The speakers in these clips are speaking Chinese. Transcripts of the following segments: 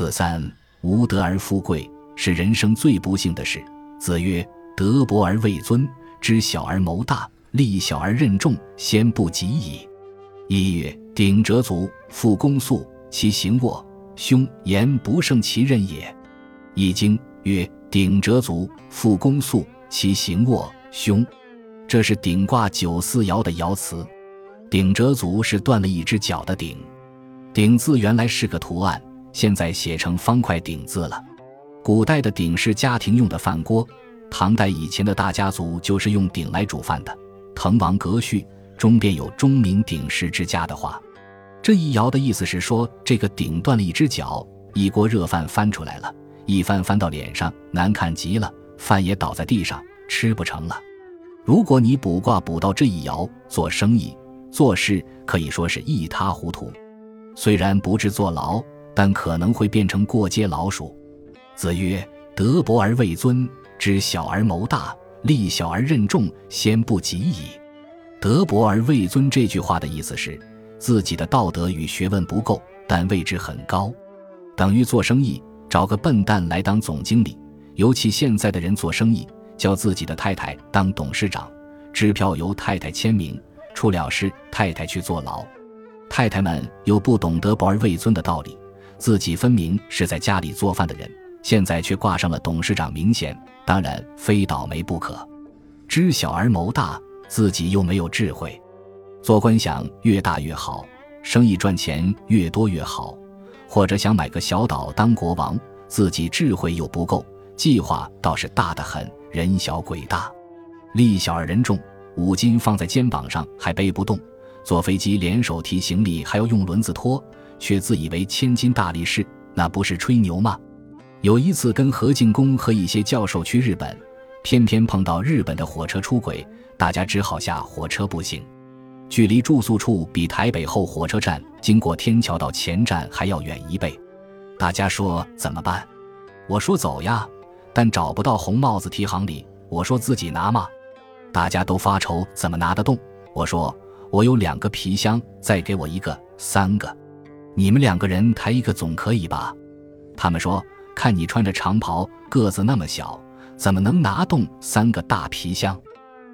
子三无德而富贵，是人生最不幸的事。子曰：德薄而位尊，知小而谋大，力小而任重，先不及矣。一曰：鼎折足，复弓速，其行卧凶，言不胜其任也。易经曰：鼎折足，复弓速，其行卧凶。这是鼎卦九四爻的爻辞。鼎折足是断了一只脚的鼎。鼎字原来是个图案，现在写成方块鼎字了。古代的鼎是家庭用的饭锅，唐代以前的大家族就是用鼎来煮饭的。滕王阁序中便有“钟鸣鼎食之家”的话。这一爻的意思是说，这个鼎断了一只脚，一锅热饭翻出来了，一翻翻到脸上，难看极了，饭也倒在地上，吃不成了。如果你卜卦卜到这一爻，做生意、做事可以说是一塌糊涂。虽然不至坐牢，但可能会变成过街老鼠。子曰：“德薄而位尊，知小而谋大，力小而任重，先不及矣。”德薄而位尊这句话的意思是。自己的道德与学问不够，但位置很高，等于做生意找个笨蛋来当总经理。尤其现在的人做生意，叫自己的太太当董事长，支票由太太签名，出了事太太去坐牢。太太们又不懂得薄而位尊的道理，自己分明是在家里做饭的人，现在却挂上了董事长名衔，当然非倒霉不可。知小而谋大，自己又没有智慧。做官想越大越好，生意赚钱越多越好，或者想买个小岛当国王，自己智慧又不够，计划倒是大得很，人小鬼大，力小而人重，五斤放在肩膀上还背不动，坐飞机连手提行李还要用轮子拖，却自以为千金大力士，那不是吹牛吗？有一次跟何进公和一些教授去日本，偏偏碰到日本的火车出轨，大家只好下火车步行。距离住宿处比台北后火车站经过天桥到前站还要远一倍，大家说怎么办？我说走呀，但找不到红帽子提行李，我说自己拿嘛。大家都发愁怎么拿得动，我说我有两个皮箱，再给我一个，三个，你们两个人抬一个总可以吧？他们说看你穿着长袍，个子那么小，怎么能拿动三个大皮箱？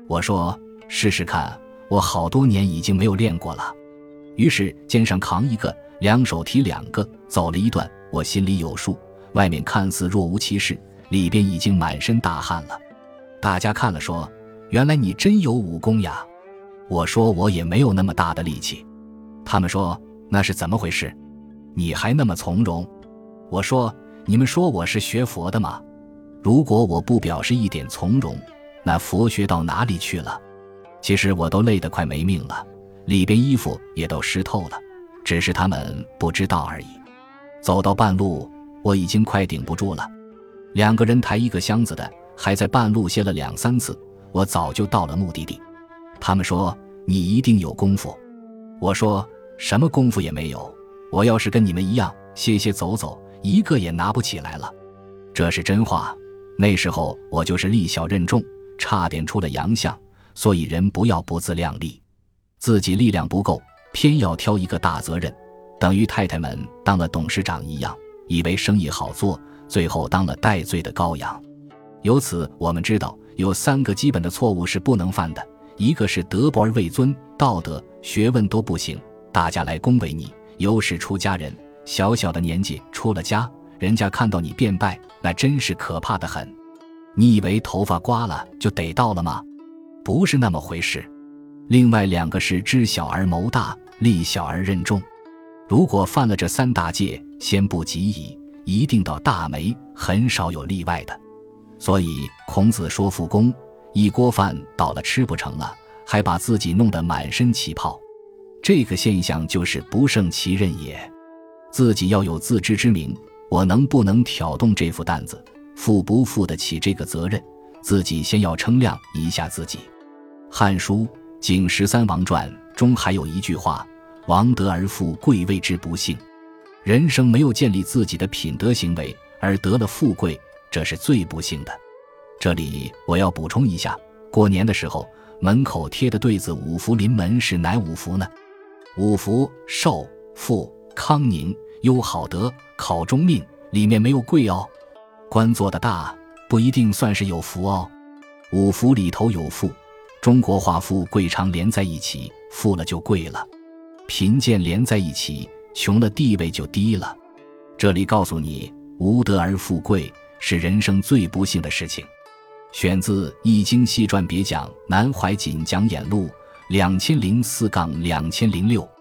我说试试看。我好多年已经没有练过了，于是肩上扛一个，两手提两个，走了一段，我心里有数。外面看似若无其事，里边已经满身大汗了。大家看了说：“原来你真有武功呀！”我说：“我也没有那么大的力气。”他们说：“那是怎么回事？你还那么从容？”我说：“你们说我是学佛的吗？如果我不表示一点从容，那佛学到哪里去了？”其实我都累得快没命了，里边衣服也都湿透了，只是他们不知道而已。走到半路，我已经快顶不住了。两个人抬一个箱子的，还在半路歇了两三次，我早就到了目的地。他们说你一定有功夫，我说什么功夫也没有。我要是跟你们一样歇歇走走，一个也拿不起来了。这是真话。那时候我就是力小任重，差点出了洋相。所以人不要不自量力，自己力量不够，偏要挑一个大责任，等于太太们当了董事长一样，以为生意好做，最后当了戴罪的羔羊。由此我们知道，有三个基本的错误是不能犯的：一个是德薄而位尊，道德学问都不行，大家来恭维你；尤是出家人，小小的年纪出了家，人家看到你变败，那真是可怕的很。你以为头发刮了就得到了吗？不是那么回事。另外两个是知小而谋大，利小而任重。如果犯了这三大戒，先不及矣，一定到大霉，很少有例外的。所以孔子说：“复工，一锅饭倒了吃不成了，还把自己弄得满身起泡。”这个现象就是不胜其任也。自己要有自知之明，我能不能挑动这副担子，负不负得起这个责任，自己先要称量一下自己。《汉书·景十三王传》中还有一句话：“王德而富贵，谓之不幸。”人生没有建立自己的品德行为而得了富贵，这是最不幸的。这里我要补充一下：过年的时候，门口贴的对子“五福临门”是哪五福呢？五福：寿、富、康宁、优好德、考中命、里面没有贵哦。官做的大不一定算是有福哦。五福里头有富，中国话富贵常连在一起，富了就贵了；贫贱连在一起，穷了地位就低了。这里告诉你，无德而富贵是人生最不幸的事情。选自《易经细传别讲》，南怀瑾讲演录，两千零四杠两千零六。